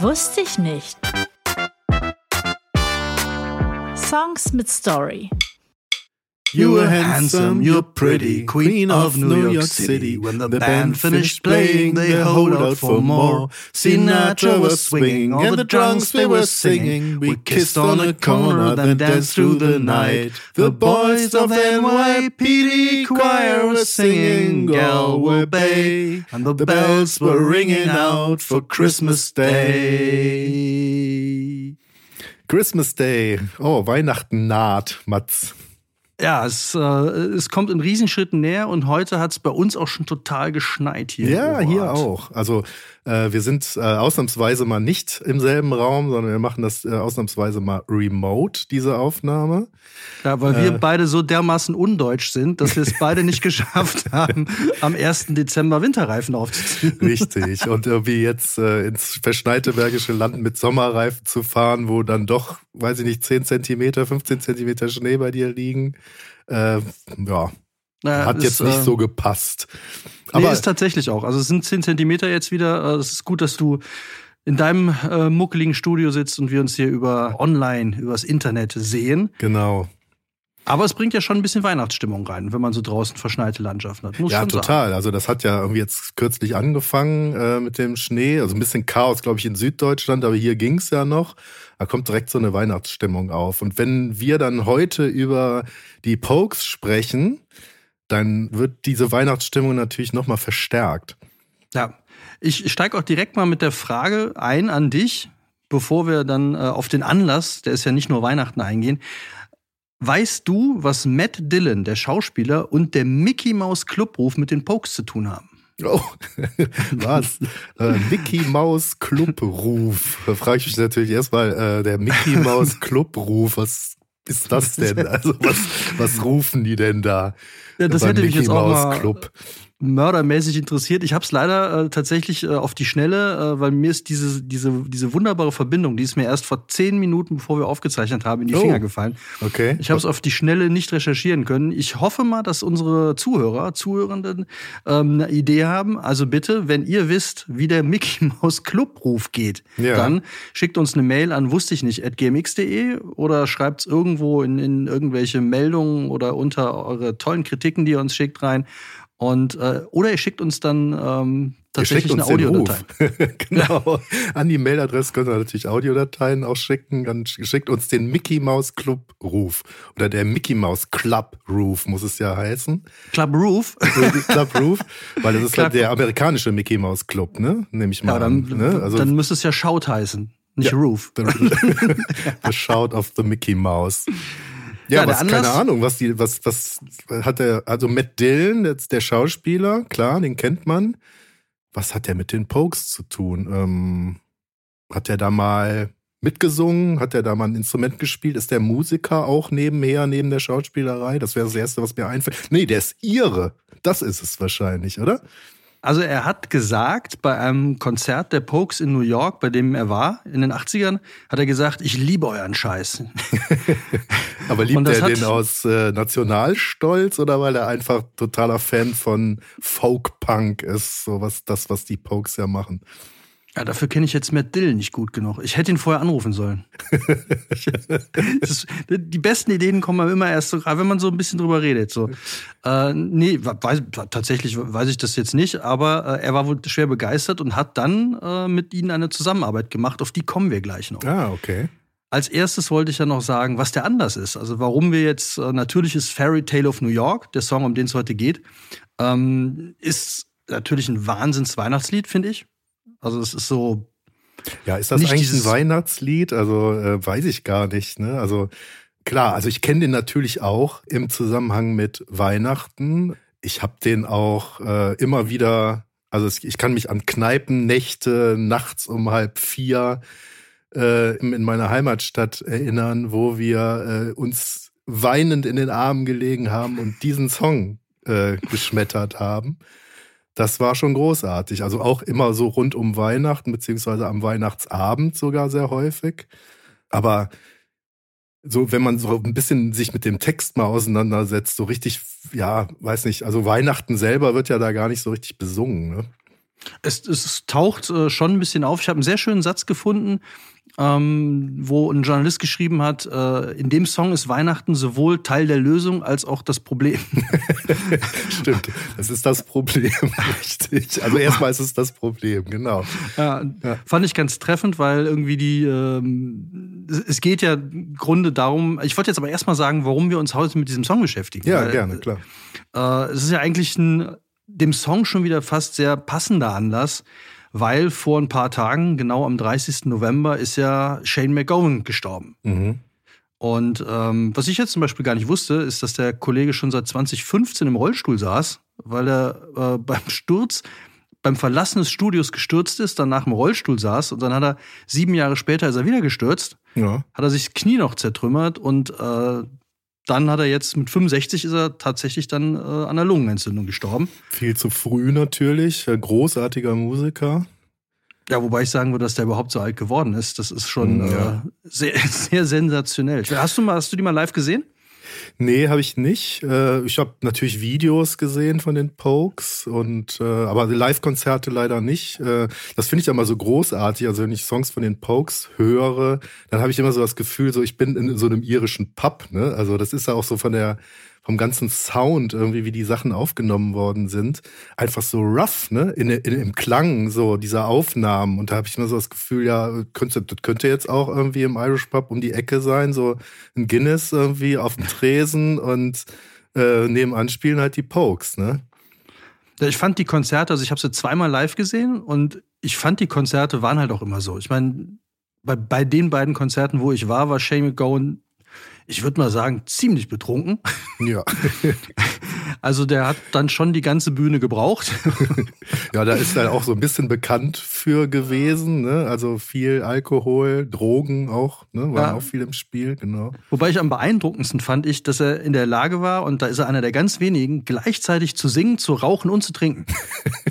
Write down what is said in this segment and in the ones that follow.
Wusste ich nicht. Songs mit Story. You were handsome, you're pretty, queen of New York City. When the band finished playing, they hold out for more. Sinatra was swinging, all the drunks they were singing. We kissed on a corner, then danced through the night. The boys of the NYPD choir were singing Galway Bay, and the bells were ringing out for Christmas Day. Christmas Day. Oh, Weihnachten naht, Mats. Ja, es, äh, es kommt in Riesenschritten näher und heute hat es bei uns auch schon total geschneit hier. Ja, hier auch. Also äh, wir sind äh, ausnahmsweise mal nicht im selben Raum, sondern wir machen das äh, ausnahmsweise mal remote, diese Aufnahme. Ja, weil wir beide so dermaßen undeutsch sind, dass wir es beide nicht geschafft haben, am 1. Dezember Winterreifen aufzuziehen. Richtig. Und irgendwie jetzt ins verschneite Bergische Land mit Sommerreifen zu fahren, wo dann doch, weiß ich nicht, 10 Zentimeter, 15 Zentimeter Schnee bei dir liegen. Ja, naja, Hat jetzt ist, nicht äh, so gepasst. Aber nee, ist tatsächlich auch. Also es sind 10 Zentimeter jetzt wieder. Es ist gut, dass du in deinem äh, muckeligen Studio sitzt und wir uns hier über online, übers Internet sehen. Genau. Aber es bringt ja schon ein bisschen Weihnachtsstimmung rein, wenn man so draußen verschneite Landschaften hat. Muss ja, total. Sagen. Also das hat ja irgendwie jetzt kürzlich angefangen äh, mit dem Schnee. Also ein bisschen Chaos, glaube ich, in Süddeutschland, aber hier ging es ja noch. Da kommt direkt so eine Weihnachtsstimmung auf. Und wenn wir dann heute über die Pokes sprechen, dann wird diese Weihnachtsstimmung natürlich nochmal verstärkt. Ja, ich steige auch direkt mal mit der Frage ein an dich, bevor wir dann äh, auf den Anlass, der ist ja nicht nur Weihnachten, eingehen. Weißt du, was Matt Dillon, der Schauspieler, und der Mickey Mouse Clubruf mit den Pokes zu tun haben? Oh, was? äh, Mickey Mouse Clubruf. Da frage ich mich natürlich erstmal, äh, der Mickey Mouse Clubruf, was ist das denn? Also was, was rufen die denn da? Ja, das hätte mich jetzt auch mal, Club mördermäßig interessiert. Ich habe es leider äh, tatsächlich äh, auf die Schnelle, äh, weil mir ist diese, diese, diese wunderbare Verbindung, die ist mir erst vor zehn Minuten, bevor wir aufgezeichnet haben, in die oh. Finger gefallen. Okay. Ich habe es auf die Schnelle nicht recherchieren können. Ich hoffe mal, dass unsere Zuhörer, Zuhörenden ähm, eine Idee haben. Also bitte, wenn ihr wisst, wie der Mickey Mouse Clubruf geht, ja. dann schickt uns eine Mail an wusste ich nicht at gmx.de oder schreibt es irgendwo in, in irgendwelche Meldungen oder unter eure tollen Kritiken, die ihr uns schickt, rein. Und, äh, oder ihr schickt uns dann ähm, tatsächlich eine Audiodatei. genau. An die Mailadresse könnt ihr natürlich Audiodateien auch schicken. Dann schickt uns den Mickey Mouse Club Ruf. Oder der Mickey Mouse Club Roof muss es ja heißen. Club Roof? Club Roof. Weil das ist Club. halt der amerikanische Mickey Mouse Club, ne? Nehme ich mal ja, dann, an. Ne? Also, dann müsste es ja Shout heißen. Nicht ja, Roof. The, the Shout of the Mickey Mouse. Ja, ja was, keine Ahnung, was die, was, was hat er, also Matt Dillon, jetzt der Schauspieler, klar, den kennt man. Was hat der mit den Pokes zu tun? Ähm, hat er da mal mitgesungen? Hat er da mal ein Instrument gespielt? Ist der Musiker auch nebenher, neben der Schauspielerei? Das wäre das Erste, was mir einfällt. Nee, der ist ihre. Das ist es wahrscheinlich, oder? Also er hat gesagt, bei einem Konzert der Pokes in New York, bei dem er war, in den 80ern, hat er gesagt, ich liebe euren Scheiß. Aber liebt er den aus äh, Nationalstolz oder weil er einfach totaler Fan von Folk-Punk ist, so was das, was die Pokes ja machen? Ja, dafür kenne ich jetzt Matt Dill nicht gut genug. Ich hätte ihn vorher anrufen sollen. ist, die besten Ideen kommen immer erst so, wenn man so ein bisschen drüber redet. So. Äh, nee, weiß, tatsächlich weiß ich das jetzt nicht, aber äh, er war wohl schwer begeistert und hat dann äh, mit ihnen eine Zusammenarbeit gemacht. Auf die kommen wir gleich noch. Ah, okay. Als erstes wollte ich ja noch sagen, was der Anlass ist. Also warum wir jetzt, äh, natürlich ist Fairy Tale of New York, der Song, um den es heute geht, ähm, ist natürlich ein Wahnsinns-Weihnachtslied, finde ich. Also es ist so. Ja, ist das eigentlich ein Weihnachtslied? Also äh, weiß ich gar nicht. Ne? Also klar, also ich kenne den natürlich auch im Zusammenhang mit Weihnachten. Ich habe den auch äh, immer wieder, also ich kann mich an Kneipennächte nachts um halb vier äh, in meiner Heimatstadt erinnern, wo wir äh, uns weinend in den Armen gelegen haben und diesen Song äh, geschmettert haben das war schon großartig. Also auch immer so rund um Weihnachten, beziehungsweise am Weihnachtsabend sogar sehr häufig. Aber so, wenn man so ein bisschen sich mit dem Text mal auseinandersetzt, so richtig, ja, weiß nicht, also Weihnachten selber wird ja da gar nicht so richtig besungen, ne? Es, es taucht äh, schon ein bisschen auf. Ich habe einen sehr schönen Satz gefunden, ähm, wo ein Journalist geschrieben hat, äh, in dem Song ist Weihnachten sowohl Teil der Lösung als auch das Problem. Stimmt, das ist das Problem, richtig. Also erstmal ist es das Problem, genau. Ja, ja. Fand ich ganz treffend, weil irgendwie die, ähm, es geht ja im Grunde darum, ich wollte jetzt aber erstmal sagen, warum wir uns heute mit diesem Song beschäftigen. Ja, weil, gerne, klar. Äh, es ist ja eigentlich ein dem Song schon wieder fast sehr passender Anlass, weil vor ein paar Tagen, genau am 30. November, ist ja Shane McGowan gestorben. Mhm. Und ähm, was ich jetzt zum Beispiel gar nicht wusste, ist, dass der Kollege schon seit 2015 im Rollstuhl saß, weil er äh, beim Sturz, beim Verlassen des Studios gestürzt ist, danach im Rollstuhl saß und dann hat er sieben Jahre später ist er wieder gestürzt, ja. hat er sich das Knie noch zertrümmert und äh, dann hat er jetzt mit 65 ist er tatsächlich dann äh, an einer Lungenentzündung gestorben. Viel zu früh natürlich, großartiger Musiker. Ja, wobei ich sagen würde, dass der überhaupt so alt geworden ist. Das ist schon ja. äh, sehr, sehr sensationell. Hast du, mal, hast du die mal live gesehen? Nee, habe ich nicht. Äh, ich habe natürlich Videos gesehen von den Pokes und äh, aber Live-Konzerte leider nicht. Äh, das finde ich immer so großartig. Also wenn ich Songs von den Pokes höre, dann habe ich immer so das Gefühl, so ich bin in so einem irischen Pub. Ne? Also das ist ja auch so von der vom ganzen Sound irgendwie, wie die Sachen aufgenommen worden sind, einfach so rough, ne? In, in, Im Klang so dieser Aufnahmen. Und da habe ich immer so das Gefühl, ja, könnte, das könnte jetzt auch irgendwie im Irish Pub um die Ecke sein, so ein Guinness irgendwie auf dem Tresen und äh, nebenan spielen halt die Pokes, ne? Ich fand die Konzerte, also ich habe sie zweimal live gesehen und ich fand die Konzerte waren halt auch immer so. Ich meine, bei, bei den beiden Konzerten, wo ich war, war Shane McGowan ich würde mal sagen, ziemlich betrunken. Ja. Also der hat dann schon die ganze Bühne gebraucht. Ja, da ist er auch so ein bisschen bekannt für gewesen. Ne? Also viel Alkohol, Drogen auch, ne? waren ja. auch viel im Spiel, genau. Wobei ich am beeindruckendsten fand ich, dass er in der Lage war, und da ist er einer der ganz wenigen, gleichzeitig zu singen, zu rauchen und zu trinken.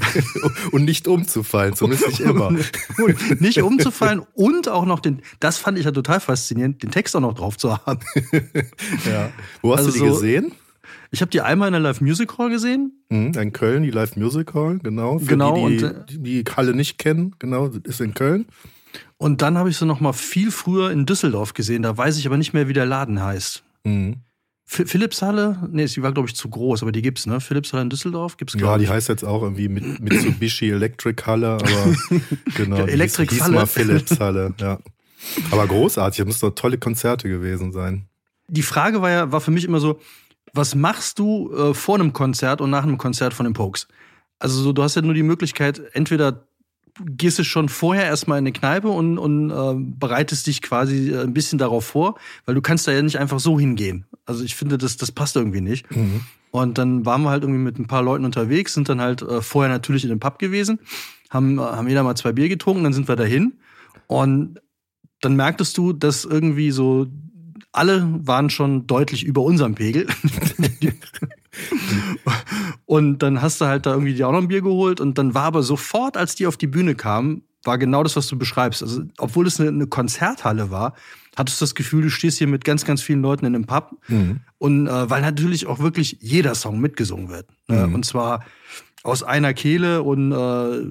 und nicht umzufallen, zumindest nicht immer. nicht umzufallen und auch noch den, das fand ich ja total faszinierend, den Text auch noch drauf zu haben. ja. Wo hast also du die so, gesehen? Ich habe die einmal in der Live Music Hall gesehen. Mhm, in Köln, die Live Music Hall, genau. Für genau. Die, die, und, die, die Halle nicht kennen, genau, ist in Köln. Und dann habe ich sie noch mal viel früher in Düsseldorf gesehen. Da weiß ich aber nicht mehr, wie der Laden heißt. Mhm. Philips-Halle? Nee, sie war, glaube ich, zu groß, aber die gibt's, ne? Philips-Halle in Düsseldorf gibt's, Ja, die heißt jetzt auch irgendwie mit Mitsubishi Electric Halle, aber genau. Electric hieß, hieß mal Philips-Halle, ja. Aber großartig, das müssen doch tolle Konzerte gewesen sein. Die Frage war ja, war für mich immer so, was machst du äh, vor einem Konzert und nach einem Konzert von den Pokes? Also so, du hast ja nur die Möglichkeit, entweder gehst du schon vorher erstmal in eine Kneipe und, und äh, bereitest dich quasi äh, ein bisschen darauf vor, weil du kannst da ja nicht einfach so hingehen. Also ich finde, das, das passt irgendwie nicht. Mhm. Und dann waren wir halt irgendwie mit ein paar Leuten unterwegs, sind dann halt äh, vorher natürlich in den Pub gewesen, haben, äh, haben jeder mal zwei Bier getrunken, dann sind wir dahin. Und dann merktest du, dass irgendwie so alle waren schon deutlich über unserem Pegel. und dann hast du halt da irgendwie dir auch noch ein Bier geholt und dann war aber sofort, als die auf die Bühne kamen, war genau das, was du beschreibst. Also, obwohl es eine, eine Konzerthalle war, hattest du das Gefühl, du stehst hier mit ganz, ganz vielen Leuten in einem Pub. Mhm. Und äh, weil natürlich auch wirklich jeder Song mitgesungen wird. Ne? Mhm. Und zwar aus einer Kehle und äh,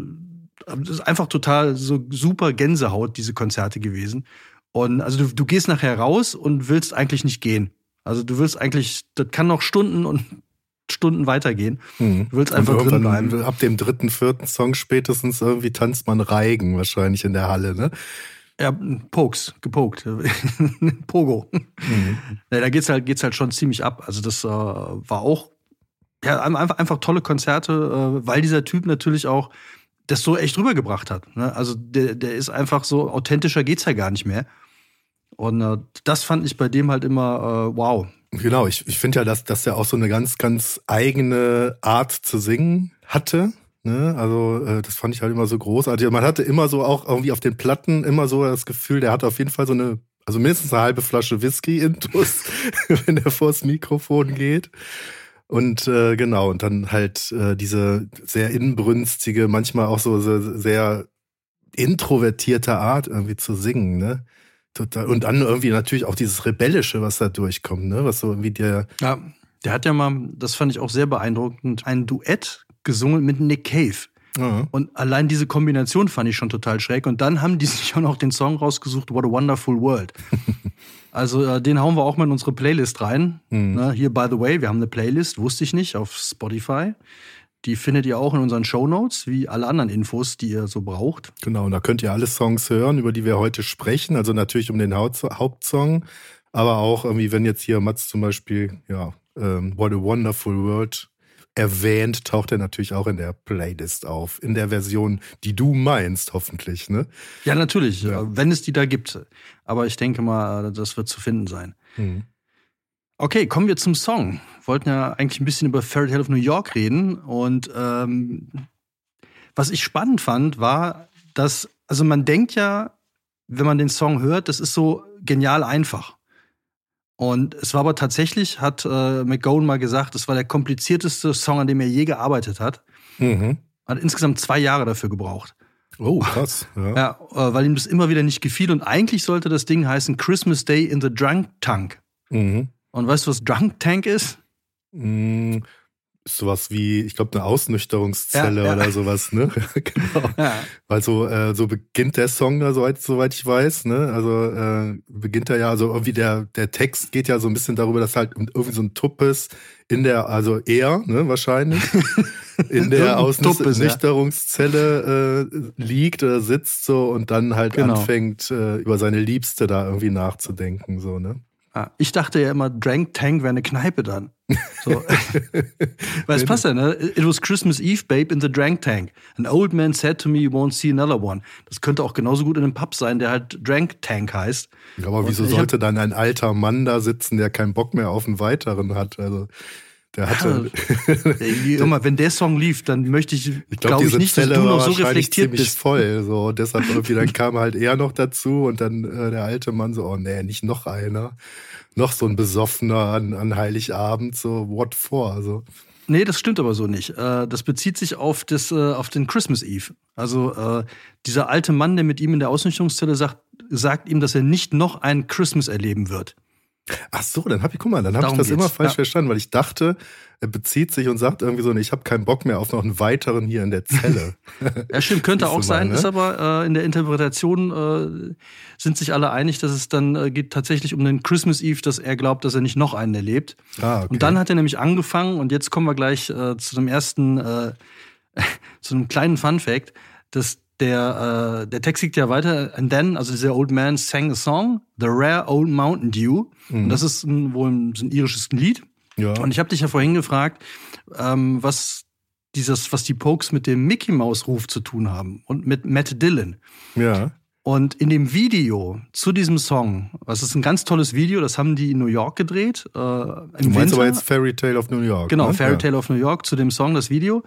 das ist einfach total so super Gänsehaut, diese Konzerte gewesen. Und also du, du gehst nachher raus und willst eigentlich nicht gehen. Also du willst eigentlich, das kann noch Stunden und Stunden weitergehen. Mhm. Du willst einfach drin bleiben. Ab dem dritten, vierten Song spätestens irgendwie tanzt man Reigen wahrscheinlich in der Halle, ne? Ja, Pokes, gepokt. Pogo. Mhm. Ja, da geht's halt, geht's halt schon ziemlich ab. Also das äh, war auch ja, einfach, einfach tolle Konzerte, äh, weil dieser Typ natürlich auch das so echt rübergebracht hat. Ne? Also der, der ist einfach so, authentischer geht's ja gar nicht mehr. Und äh, das fand ich bei dem halt immer äh, wow. Genau, ich, ich finde ja, dass, dass er auch so eine ganz, ganz eigene Art zu singen hatte. Ne? Also äh, das fand ich halt immer so großartig. Man hatte immer so auch irgendwie auf den Platten immer so das Gefühl, der hat auf jeden Fall so eine, also mindestens eine halbe Flasche Whisky intus, wenn er vors Mikrofon geht. Und äh, genau, und dann halt äh, diese sehr inbrünstige, manchmal auch so, so sehr introvertierte Art irgendwie zu singen, ne? Total. Und dann irgendwie natürlich auch dieses Rebellische, was da durchkommt, ne? Was so irgendwie der. Ja, der hat ja mal, das fand ich auch sehr beeindruckend, ein Duett gesungen mit Nick Cave. Ja. Und allein diese Kombination fand ich schon total schräg. Und dann haben die sich auch noch den Song rausgesucht, What a Wonderful World. also äh, den hauen wir auch mal in unsere Playlist rein. Mhm. Ne, hier, by the way, wir haben eine Playlist, wusste ich nicht, auf Spotify. Die findet ihr auch in unseren Show Notes, wie alle anderen Infos, die ihr so braucht. Genau, und da könnt ihr alle Songs hören, über die wir heute sprechen. Also natürlich um den Haupt Hauptsong, aber auch irgendwie, wenn jetzt hier Mats zum Beispiel, ja, ähm, What a Wonderful World erwähnt, taucht er natürlich auch in der Playlist auf. In der Version, die du meinst, hoffentlich, ne? Ja, natürlich, Ja. wenn es die da gibt. Aber ich denke mal, das wird zu finden sein. Mhm. Okay, kommen wir zum Song. Wir wollten ja eigentlich ein bisschen über Fairy Tale of New York reden. Und ähm, was ich spannend fand, war, dass, also man denkt ja, wenn man den Song hört, das ist so genial einfach. Und es war aber tatsächlich, hat äh, McGowan mal gesagt, es war der komplizierteste Song, an dem er je gearbeitet hat. Mhm. Hat insgesamt zwei Jahre dafür gebraucht. Oh, krass. Ja. Ja, äh, weil ihm das immer wieder nicht gefiel. Und eigentlich sollte das Ding heißen Christmas Day in the Drunk Tank. Mhm. Und weißt du, was Drunk Tank ist? Ist sowas wie, ich glaube, eine Ausnüchterungszelle Ja, ja. oder sowas, ne? genau. Ja. Weil so, äh, so beginnt der Song da, soweit, soweit ich weiß, ne? Also äh, beginnt er ja, also irgendwie der, der Text geht ja so ein bisschen darüber, dass halt irgendwie so ein Tuppes in der, also er, ne, wahrscheinlich, in der. Ausnüchterungszelle äh, liegt oder sitzt so und dann halt Genau. anfängt, äh, über seine Liebste da irgendwie nachzudenken, so, ne? Ah, Ich dachte ja immer, Drank Tank wäre eine Kneipe dann. So. Weil es passt ja, ne? It was Christmas Eve, babe, in the Drank Tank. An old man said to me, you won't see another one. Das könnte auch genauso gut in einem Pub sein, der halt Drank Tank heißt. Aber Und wieso ich hab- sollte dann ein alter Mann da sitzen, der keinen Bock mehr auf einen weiteren hat? Also der hatte. Ey, Immer, wenn der Song lief, dann möchte ich, Ich glaube, glaube ich nicht, dass Zelle du war noch so reflektiert bist. voll. So, deshalb irgendwie, dann kam halt er noch dazu und dann äh, der alte Mann so, oh nee, nicht noch einer. Noch so ein Besoffener an, an Heiligabend, so what for? Also, Nee, das stimmt aber so nicht. Äh, Das bezieht sich auf, das, äh, auf den Christmas Eve. Also äh, dieser alte Mann, der mit ihm in der Ausnüchterungszelle sagt, sagt ihm, dass er nicht noch ein Christmas erleben wird. Ach so, dann hab ich, guck mal, dann habe ich das immer geht's, falsch ja. verstanden, weil ich dachte, er bezieht sich und sagt irgendwie so, ich habe keinen Bock mehr auf noch einen weiteren hier in der Zelle. Ja, stimmt, könnte auch sein, mal, ne? ist aber äh, in der Interpretation äh, sind sich alle einig, dass es dann äh, geht tatsächlich um den Christmas Eve, dass er glaubt, dass er nicht noch einen erlebt. ah, okay. Und dann hat er nämlich angefangen, und jetzt kommen wir gleich äh, zu dem ersten, äh, zu einem kleinen Fun Fact, dass der, äh, der Text liegt ja weiter, and then, also dieser Old Man sang a song, The Rare Old Mountain Dew. Und das ist ein, wohl ein, ein irisches Lied. ja. Und ich habe dich ja vorhin gefragt, ähm, was dieses, was die Pokes mit dem Mickey Mouse Ruf zu tun haben und mit Matt Dillon. ja. Und in dem Video zu diesem Song, das ist ein ganz tolles Video, das haben die in New York gedreht. Äh, im Du meinst Winter. aber jetzt Fairy Tale of New York. Genau, ne? Fairy ja. Tale of New York zu dem Song, das Video.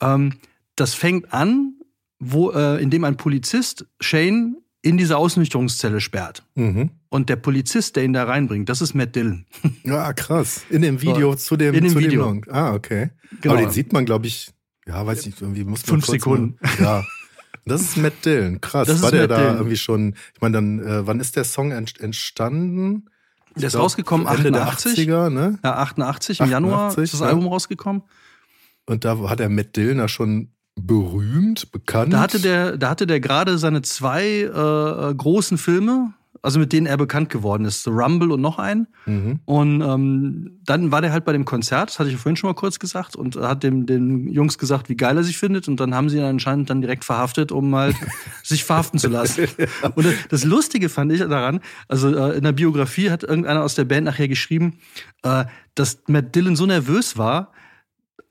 Ähm, das fängt an, wo, äh, indem ein Polizist Shane in diese Ausnüchterungszelle sperrt. Mhm. Und der Polizist, der ihn da reinbringt, das ist Matt Dillon. Ja, krass. In dem Video So, zu dem, in dem zu Video. Long. Ah, okay. Genau. Aber den sieht man, glaube ich, ja, weiß nicht, irgendwie muss man Fünf Sekunden. Mal, ja. Das ist Matt Dillon, krass. Das ist War der Matt da Dillon. irgendwie schon, ich meine, dann, äh, wann ist der Song ent entstanden? Ich Der ist glaub, rausgekommen Ende 88. der 80er, ne? Ja, 88, im Januar 88, ist das ja. Album rausgekommen. Und da hat der Matt Dillon ja schon berühmt, bekannt. Da hatte der, da hatte der gerade seine zwei äh, großen Filme, also mit denen er bekannt geworden ist, The Rumble und noch einen. Mhm. Und ähm, dann war der halt bei dem Konzert, das hatte ich vorhin schon mal kurz gesagt, und hat dem, den Jungs gesagt, wie geil er sich findet. Und dann haben sie ihn anscheinend dann direkt verhaftet, um halt sich verhaften zu lassen. Und das- das Lustige fand ich daran, also äh, in der Biografie hat irgendeiner aus der Band nachher geschrieben, äh, dass Matt Dillon so nervös war,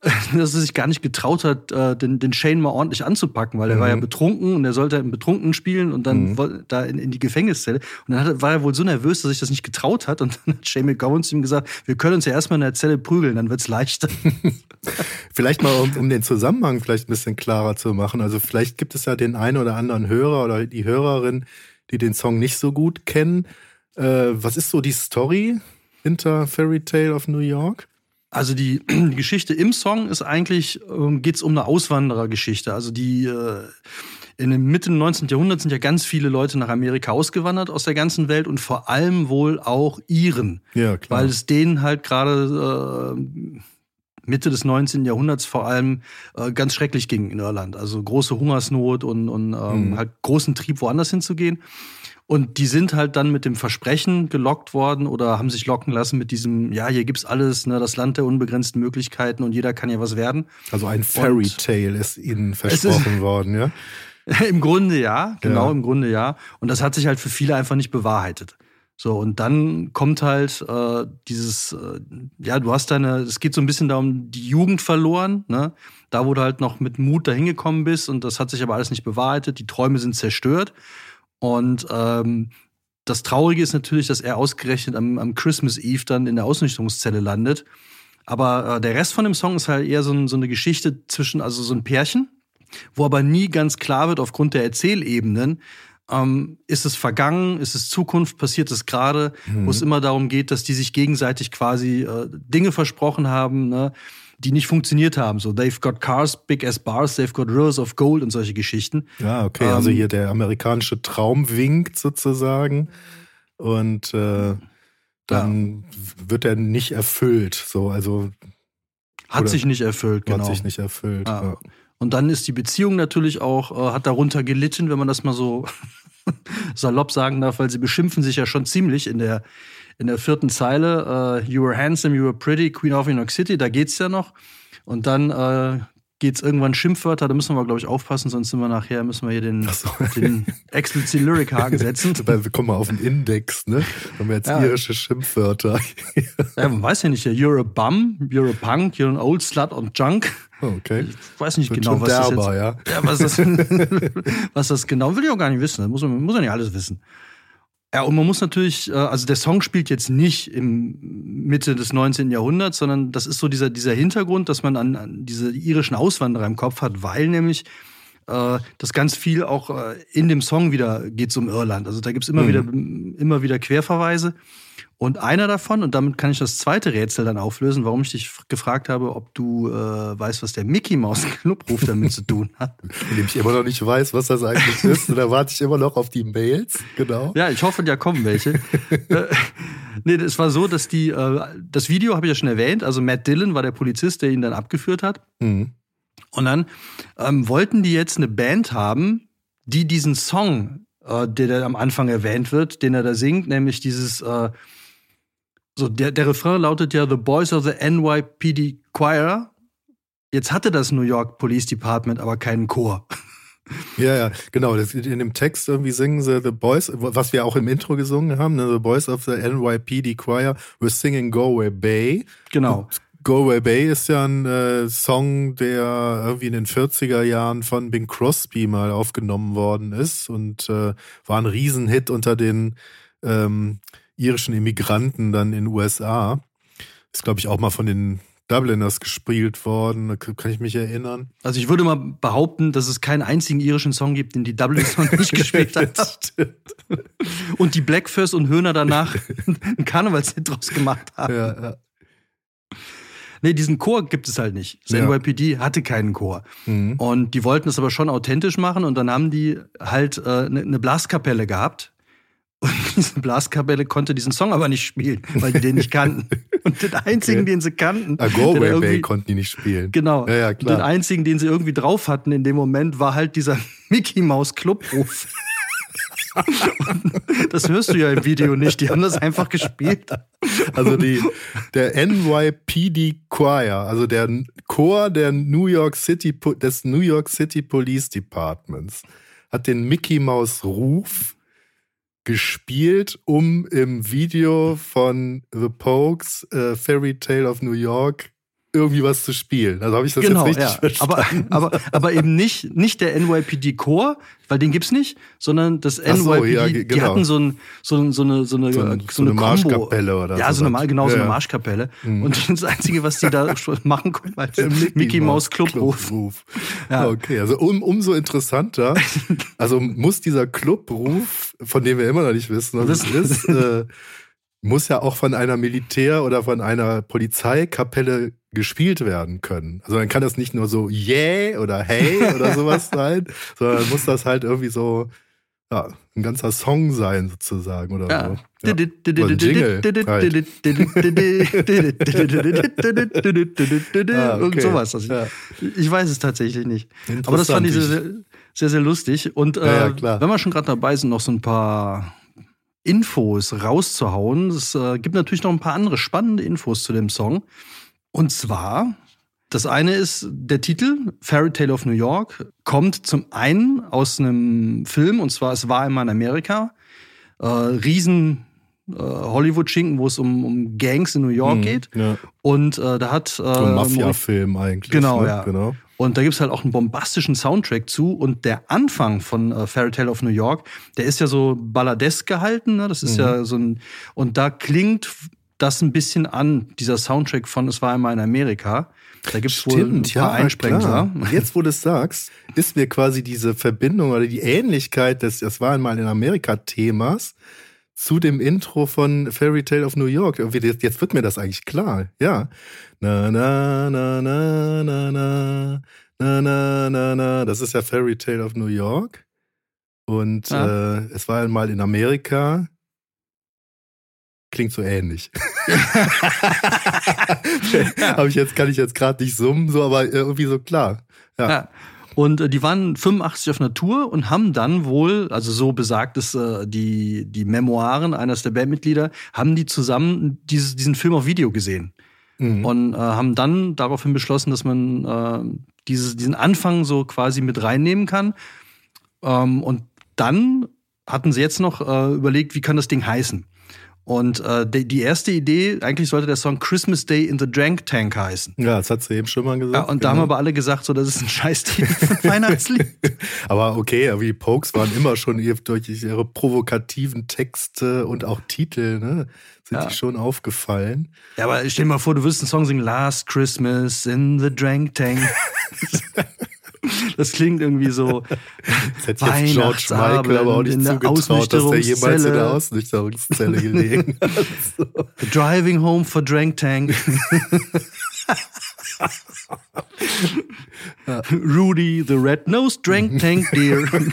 dass er sich gar nicht getraut hat, äh, den, den Shane mal ordentlich anzupacken, weil er war ja Mhm. betrunken und er sollte im Betrunkenen spielen und dann Mhm. da in, in die Gefängniszelle. Und dann hat, war er wohl so nervös, dass er sich das nicht getraut hat. Und dann hat Shane McGowan zu ihm gesagt, wir können uns ja erstmal in der Zelle prügeln, dann wird's leichter. Vielleicht mal, um, um den Zusammenhang vielleicht ein bisschen klarer zu machen. Also vielleicht gibt es ja den einen oder anderen Hörer oder die Hörerin, die den Song nicht so gut kennen. Äh, was ist so die Story hinter Fairy Tale of New York? Also die, die Geschichte im Song ist eigentlich, ähm, geht's um eine Auswanderergeschichte. Also die äh, in der Mitte des 19. Jahrhunderts sind ja ganz viele Leute nach Amerika ausgewandert aus der ganzen Welt und vor allem wohl auch Iren. Ja, klar. weil es denen halt gerade äh, Mitte des 19. Jahrhunderts vor allem äh, ganz schrecklich ging in Irland. Also große Hungersnot und, und ähm, mhm. halt großen Trieb, woanders hinzugehen. Und die sind halt dann mit dem Versprechen gelockt worden oder haben sich locken lassen mit diesem, ja, hier gibt's alles, ne, das Land der unbegrenzten Möglichkeiten und jeder kann ja was werden. Also ein Fairy Tale ist ihnen versprochen ist, worden, ja? Im Grunde ja, genau, ja. im Grunde ja. Und das hat sich halt für viele einfach nicht bewahrheitet. So, und dann kommt halt äh, dieses, äh, ja, du hast deine, es geht so ein bisschen darum, die Jugend verloren, ne? Da, wo du halt noch mit Mut dahin gekommen bist und das hat sich aber alles nicht bewahrheitet, die Träume sind zerstört. Und ähm, das Traurige ist natürlich, dass er ausgerechnet am, am Christmas Eve dann in der Ausnüchterungszelle landet. Aber äh, der Rest von dem Song ist halt eher so, ein, so eine Geschichte zwischen, also so ein Pärchen, wo aber nie ganz klar wird aufgrund der Erzählebenen, ähm, ist es vergangen, ist es Zukunft, passiert es gerade, mhm. wo es immer darum geht, dass die sich gegenseitig quasi äh, Dinge versprochen haben, ne, die nicht funktioniert haben. So, they've got cars big as bars, they've got rivers of gold und solche Geschichten. Ja, okay, also ähm, also hier der amerikanische Traum winkt sozusagen und äh, dann ja. wird er nicht erfüllt. So, also hat sich nicht erfüllt, genau. Hat sich nicht erfüllt. Ah. Ja. Und dann ist die Beziehung natürlich auch, äh, hat darunter gelitten, wenn man das mal so salopp sagen darf, weil sie beschimpfen sich ja schon ziemlich in der, in der vierten Zeile. Uh, you were handsome, you were pretty, Queen of New York City, da geht's ja noch. Und dann äh, geht es irgendwann Schimpfwörter, da müssen wir, glaube ich, aufpassen, sonst sind wir nachher, müssen wir hier den, so. den explizit Lyric-Haken setzen. wir kommen mal auf den Index, ne? Haben wir jetzt ja. irische Schimpfwörter. ja, man weiß ja nicht, you're a bum, you're a punk, you're an old slut on junk. Oh, okay. Ich weiß nicht genau, was derber, das jetzt, ja. ja was, das, was das genau, will ich auch gar nicht wissen. Das muss man, muss man nicht alles wissen. Ja, und man muss natürlich, äh, also der Song spielt jetzt nicht im Mitte des 19. Jahrhunderts, sondern das ist so dieser, dieser Hintergrund, dass man an, an diese irischen Auswanderer im Kopf hat, weil nämlich äh, das ganz viel auch äh, in dem Song wieder geht um Irland. Also da gibt's immer mhm. wieder immer wieder Querverweise. Und einer davon, und damit kann ich das zweite Rätsel dann auflösen, warum ich dich gefragt habe, ob du äh, weißt, was der Mickey Mouse Clubruf damit zu tun hat. Indem ich immer noch nicht weiß, was das eigentlich ist. Und da warte ich immer noch auf die Mails. Genau. Ja, ich hoffe, da kommen welche. Äh, nee, es war so, dass die, äh, das Video habe ich ja schon erwähnt. Also Matt Dillon war der Polizist, der ihn dann abgeführt hat. Mhm. Und dann ähm, wollten die jetzt eine Band haben, die diesen Song, äh, der da am Anfang erwähnt wird, den er da singt, nämlich dieses äh, so, der, der Refrain lautet ja The Boys of the NYPD Choir. Jetzt hatte das New York Police Department aber keinen Chor. Ja, ja, genau. in dem Text irgendwie singen sie The Boys, was wir auch im Intro gesungen haben, ne? The Boys of the NYPD Choir, we're singing Go Away Bay. Genau. Go Away Bay ist ja ein äh, Song, der irgendwie in den 40er Jahren von Bing Crosby mal aufgenommen worden ist und äh, war ein Riesenhit unter den ähm, irischen Immigranten dann in den USA. Ist, glaube ich, auch mal von den Dubliners gespielt worden, da kann ich mich erinnern. Also ich würde mal behaupten, dass es keinen einzigen irischen Song gibt, den die Dubliners noch nicht gespielt haben. und die Blackfurs und Höhner danach einen Karnevalshit draus gemacht haben. Ja, ja. Nee, diesen Chor gibt es halt nicht. Das ja. NYPD hatte keinen Chor. Mhm. Und die wollten es aber schon authentisch machen und dann haben die halt äh, eine ne Blaskapelle gehabt und diese Blaskapelle konnte diesen Song aber nicht spielen, weil die den nicht kannten. Und den einzigen, okay. den sie kannten. A Go Away Bay konnten die nicht spielen. Genau. Ja, ja, klar. Den einzigen, den sie irgendwie drauf hatten in dem Moment, war halt dieser Mickey Mouse Clubruf. das hörst du ja im Video nicht. Die haben das einfach gespielt. Also die, der NYPD Choir, also der Chor der New York City, des New York City Police Departments, hat den Mickey Mouse Ruf gespielt, um im Video von The Pokes äh, Fairy Tale of New York irgendwie was zu spielen. Also habe ich das genau, jetzt richtig ja. verstanden. Aber, aber, aber eben nicht, nicht der NYPD Core, weil den gibt's nicht, sondern das NYPD, so, ja, genau. die hatten so, ein, so, so eine so eine, so eine, so eine Marschkapelle oder Ja, so eine, genau, so eine Marschkapelle. Mhm. Und das Einzige, was die da machen konnten, war der Mickey, Mickey Mouse Clubruf. Clubruf. Ja. Okay, also um, umso interessanter. Also muss dieser Clubruf, von dem wir immer noch nicht wissen, was es ist, äh, muss ja auch von einer Militär- oder von einer Polizeikapelle gespielt werden können. Also dann kann das nicht nur so yeah oder hey oder sowas sein, sondern muss das halt irgendwie so, ja, ein ganzer Song sein, sozusagen, oder Ja. so. Ja. Oder ein Jingle halt. Ah, Und okay. sowas. Also Ja. Ich weiß es tatsächlich nicht. Aber das fand ich sehr, sehr, sehr, lustig. Und äh, Ja, wenn wir schon gerade dabei sind, noch so ein paar Infos rauszuhauen. Es äh, gibt natürlich noch ein paar andere spannende Infos zu dem Song. Und zwar, das eine ist der Titel, Fairy Tale of New York, kommt zum einen aus einem Film, und zwar Es war einmal in Amerika. Äh, riesen äh, Hollywood-Schinken, wo es um, um Gangs in New York geht. Ja. Und äh, da hat äh, So ein Mafia-Film eigentlich. Genau, ne? ja. Genau. Und da gibt's halt auch einen bombastischen Soundtrack zu. Und der Anfang von äh, Fairy Tale of New York, der ist ja so balladesk gehalten. Ne? Das ist Mhm. ja so ein. Und da klingt das ein bisschen an, dieser Soundtrack von Es war einmal in Amerika. Da gibt's wohl ein paar ja, Einsprengsler. klar. Jetzt, wo du es sagst, ist mir quasi diese Verbindung oder die Ähnlichkeit des Das war einmal in Amerika-Themas zu dem Intro von Fairy Tale of New York. Jetzt wird mir das eigentlich klar. Ja. Na, na, na, na, na, na, na, na, na, na. Das ist ja Fairy Tale of New York. Und Ja. äh, es war einmal in Amerika. Klingt so ähnlich. Hab ich jetzt, kann ich jetzt gerade nicht summen, so, aber irgendwie so klar. Ja. Ja. Und äh, die waren 85 auf einer Tour und haben dann wohl, also so besagt es äh, die, die Memoiren eines der Bandmitglieder, haben die zusammen dieses, diesen Film auf Video gesehen. Mhm. Und äh, haben dann daraufhin beschlossen, dass man äh, dieses, diesen Anfang so quasi mit reinnehmen kann. Ähm, und dann hatten sie jetzt noch äh, überlegt, wie kann das Ding heißen. Und äh, die, die erste Idee, eigentlich sollte der Song Christmas Day in the Drank Tank heißen. Ja, das hat sie eben schon mal gesagt. Ja, und da haben genau. aber alle gesagt, so, das ist ein Scheißtitel von Weihnachtslied. aber okay, aber die Pokes waren immer schon durch ihre provokativen Texte und auch Titel, ne, sind Ja. die schon aufgefallen. Ja, aber stell dir mal vor, du würdest einen Song singen, Last Christmas in the Drank Tank. Das klingt irgendwie so. Das hätte jetzt George Michael aber auch nicht in der zugetraut, dass er jemals in der Ausnüchterungszelle. Gelegen hat. So. Driving home for Drank Tank. Rudy the Red-Nosed Drank Tank Deer.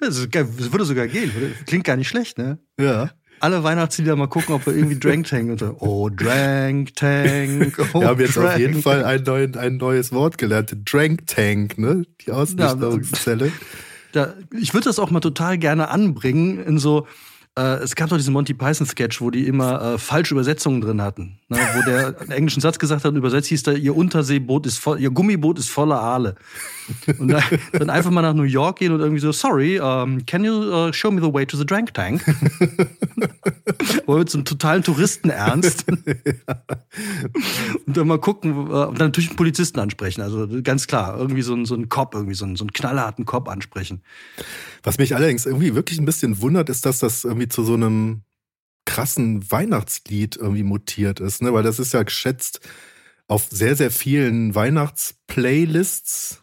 Das, ist das würde sogar gehen. Klingt gar nicht schlecht, ne? Ja. Alle Weihnachtslieder mal gucken, ob wir irgendwie Drank Tank und so. Oh, Drank Tank. Oh, Wir haben jetzt auf Drank jeden Fall ein, neuen, ein neues Wort gelernt. Drank Tank, ne? Die Ausnüchterungszelle. Da, ich würde das auch mal total gerne anbringen in so. Äh, es gab doch diesen Monty Python Sketch, wo die immer äh, falsche Übersetzungen drin hatten, ne? wo der einen englischen Satz gesagt hat und übersetzt hieß da, ihr Unterseeboot ist voll, ihr Gummiboot ist voller Aale. Und dann, dann einfach mal nach New York gehen und irgendwie so, sorry, um, can you uh, show me the way to the Drank Tank? Wo mit so einem totalen Touristenernst. Und dann mal gucken, äh, und dann natürlich einen Polizisten ansprechen. Also ganz klar, irgendwie so einen, so einen Cop, irgendwie so einen, so einen knallharten Cop ansprechen. Was mich allerdings irgendwie wirklich ein bisschen wundert, ist, dass das irgendwie zu so einem krassen Weihnachtslied irgendwie mutiert ist, ne? Weil das ist ja geschätzt auf sehr, sehr vielen Weihnachtsplaylists.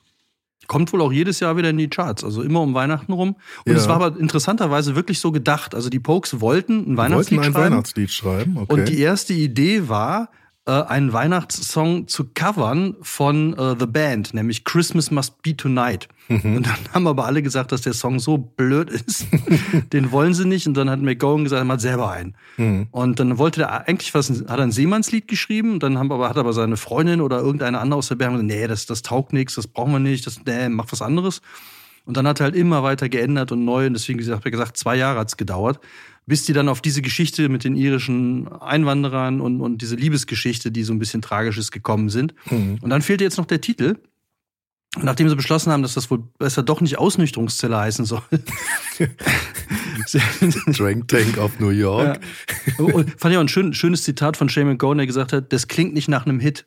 Kommt wohl auch jedes Jahr wieder in die Charts, also immer um Weihnachten rum. Und Ja. es war aber interessanterweise wirklich so gedacht. Also die Pokes wollten ein Wollten Weihnachtslied ein schreiben. Weihnachtslied schreiben, okay. Und die erste Idee war, einen Weihnachtssong zu covern von äh, The Band, nämlich Christmas Must Be Tonight. Mhm. Und dann haben aber alle gesagt, dass der Song so blöd ist, den wollen sie nicht. Und dann hat McGowan gesagt, er macht selber einen. Mhm. Und dann wollte der eigentlich was, hat er ein Seemannslied geschrieben. Dann haben aber, hat aber seine Freundin oder irgendeine andere aus der Band gesagt, nee, das, das taugt nichts, das brauchen wir nicht, das, nee, mach was anderes. Und dann hat er halt immer weiter geändert und neu. Und deswegen habe ich gesagt, zwei Jahre hat's gedauert, bis die dann auf diese Geschichte mit den irischen Einwanderern und, und diese Liebesgeschichte, die so ein bisschen tragisch ist, gekommen sind. Mhm. Und dann fehlte jetzt noch der Titel. Und nachdem sie beschlossen haben, dass das wohl besser doch nicht Ausnüchterungszelle heißen soll. Drank Tank auf New York. Ja. Und fand ich auch ein schön, schönes Zitat von Shane McGowan, der gesagt hat, das klingt nicht nach einem Hit.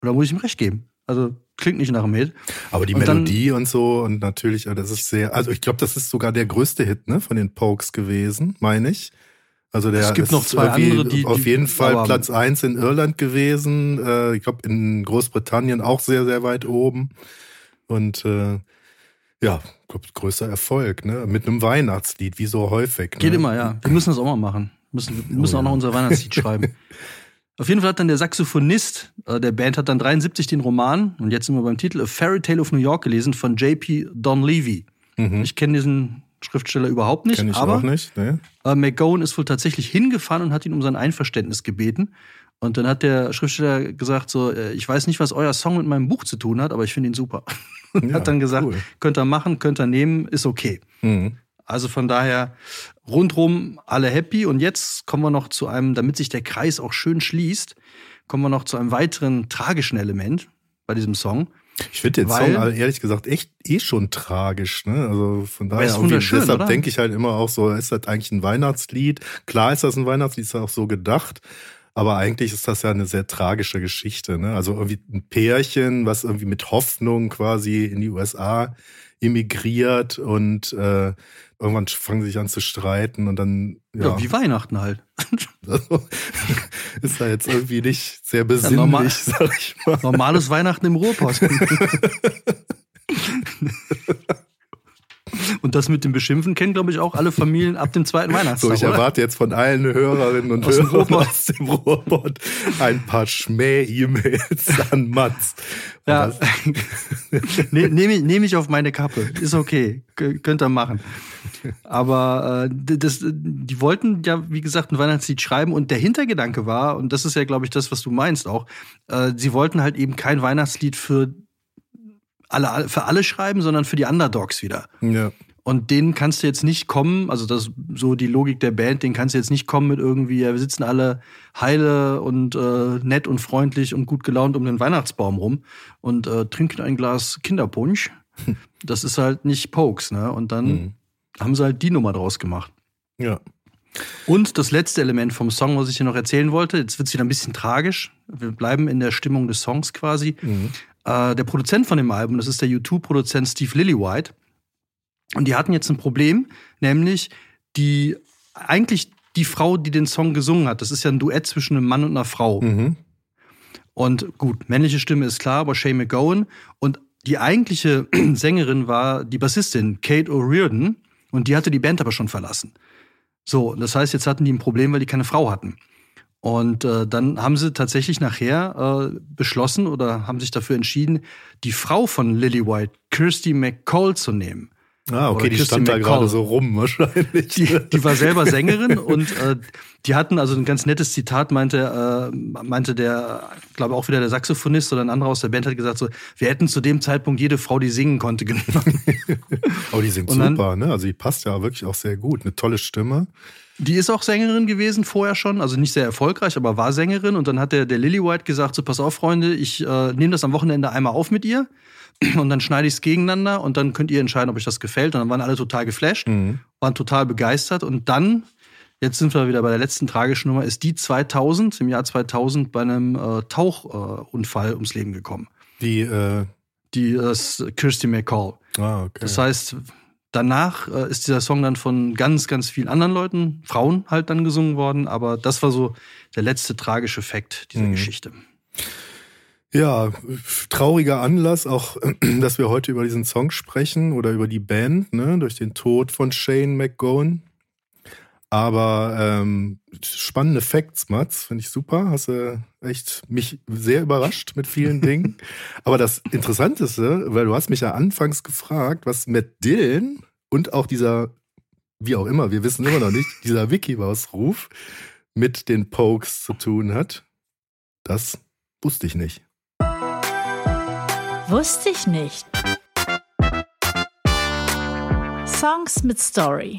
Und da muss ich ihm recht geben. Also klingt nicht nach einem Hit. Aber die Und dann- Melodie und so und natürlich, äh, das ist sehr, also ich glaube, das ist sogar der größte Hit, ne, von den Pokes gewesen, meine ich. Also der Es gibt ist noch zwei andere, die- auf die- jeden Fall aber- Platz eins in Irland gewesen. Äh, ich glaube in Großbritannien auch sehr, sehr weit oben. Und äh, ja, größter Erfolg, ne? Mit einem Weihnachtslied, wie so häufig. Ne? Geht immer, ja. Wir müssen das auch mal machen. Wir müssen, wir müssen Oh auch noch ja. unser Weihnachtslied schreiben. Auf jeden Fall hat dann der Saxophonist äh, der Band hat dann 73 den Roman, und jetzt sind wir beim Titel, A Fairy Tale of New York gelesen von J.P. Donlevy. Mhm. Ich kenne diesen Schriftsteller überhaupt nicht, Kenn ich aber auch nicht. Ne? äh, McGowan ist wohl tatsächlich hingefahren und hat ihn um sein Einverständnis gebeten. Und dann hat der Schriftsteller gesagt so, äh, ich weiß nicht, was euer Song mit meinem Buch zu tun hat, aber ich finde ihn super. Und Ja, hat dann gesagt, cool. könnt ihr machen, könnt ihr nehmen, ist okay. Mhm. Also von daher rundrum alle happy. Und jetzt kommen wir noch zu einem, damit sich der Kreis auch schön schließt, kommen wir noch zu einem weiteren tragischen Element bei diesem Song. Ich finde den Weil- Song ehrlich gesagt echt eh schon tragisch. Ne? Also von er daher deshalb denke ich halt immer auch so, ist das eigentlich ein Weihnachtslied? Klar ist das ein Weihnachtslied, ist auch so gedacht. Aber eigentlich ist das ja eine sehr tragische Geschichte. Ne? Also irgendwie ein Pärchen, was irgendwie mit Hoffnung quasi in die USA emigriert und äh, irgendwann fangen sie sich an zu streiten und dann Ja, ja, wie Weihnachten halt. also, ist da jetzt irgendwie nicht sehr normal. besinnlich, sag ich mal. Normales Weihnachten im Ruhrpott. Und das mit dem Beschimpfen kennen, glaube ich, auch alle Familien ab dem zweiten Weihnachtstag. So, ich oder? erwarte jetzt von allen Hörerinnen und Aus Hörern aus dem Ruhrpott ein paar Schmäh-E-Mails an Mats. Ja, ne, nehme ich, nehm ich auf meine Kappe. Ist okay. Könnt ihr machen. Aber äh, das, die wollten ja, wie gesagt, ein Weihnachtslied schreiben und der Hintergedanke war, und das ist ja, glaube ich, das, was du meinst auch, äh, sie wollten halt eben kein Weihnachtslied für alle, für alle schreiben, sondern für die Underdogs wieder. Ja. Und denen kannst du jetzt nicht kommen, also das so die Logik der Band, denen kannst du jetzt nicht kommen mit irgendwie, ja, wir sitzen alle heile und äh, nett und freundlich und gut gelaunt um den Weihnachtsbaum rum und äh, trinken ein Glas Kinderpunsch. Das ist halt nicht Pokes, ne? Und dann Mhm. haben sie halt die Nummer draus gemacht. ja. Und das letzte Element vom Song, was ich dir noch erzählen wollte, jetzt wird es wieder ein bisschen tragisch. Wir bleiben in der Stimmung des Songs quasi. Mhm. Äh, der Produzent von dem Album, das ist der YouTube-Produzent Steve Lillywhite. Und die hatten jetzt ein Problem, nämlich die eigentlich die Frau, die den Song gesungen hat. Das ist ja ein Duett zwischen einem Mann und einer Frau. Mhm. Und gut, männliche Stimme ist klar, aber Shay McGowan. Und die eigentliche Sängerin war die Bassistin Kate O'Riordan. Und die hatte die Band aber schon verlassen. So, das heißt, jetzt hatten die ein Problem, weil die keine Frau hatten. Und äh, dann haben sie tatsächlich nachher äh, beschlossen oder haben sich dafür entschieden, die Frau von Lily White, Kirsty McCall, zu nehmen. Ah, okay, die stand da McCall. gerade so rum wahrscheinlich. Die, die war selber Sängerin und äh, die hatten also ein ganz nettes Zitat, meinte, äh, meinte der, glaube auch wieder der Saxophonist oder ein anderer aus der Band hat gesagt, so, wir hätten zu dem Zeitpunkt jede Frau, die singen konnte, genommen. oh, die singt dann- super, ne? Also die passt ja wirklich auch sehr gut. Eine tolle Stimme. Die ist auch Sängerin gewesen vorher schon, also nicht sehr erfolgreich, aber war Sängerin. Und dann hat der, der Lily White gesagt: So, pass auf, Freunde, ich äh, nehme das am Wochenende einmal auf mit ihr und dann schneide ich es gegeneinander und dann könnt ihr entscheiden, ob euch das gefällt. Und dann waren alle total geflasht, Mhm. waren total begeistert. Und dann, jetzt sind wir wieder bei der letzten tragischen Nummer, ist die 2000, im Jahr 2000, bei einem äh, Tauchunfall äh, ums Leben gekommen. Die, äh, Die ist Kirsty McCall. ah, okay. Das heißt, danach äh, ist dieser Song dann von ganz, ganz vielen anderen Leuten, Frauen halt dann gesungen worden, aber das war so der letzte tragische Fakt dieser Mhm. Geschichte. Ja, trauriger Anlass auch, dass wir heute über diesen Song sprechen oder über die Band, ne, durch den Tod von Shane McGowan. Aber ähm, spannende Facts, Mats, finde ich super. Hast du echt mich sehr überrascht mit vielen Dingen. Aber das Interessanteste, weil du hast mich ja anfangs gefragt, was Matt Dillon und auch dieser, wie auch immer, wir wissen immer noch nicht, dieser Wiki-Ausruf mit den Pokes zu tun hat. Das wusste ich nicht. Wusste ich nicht. Songs mit Story.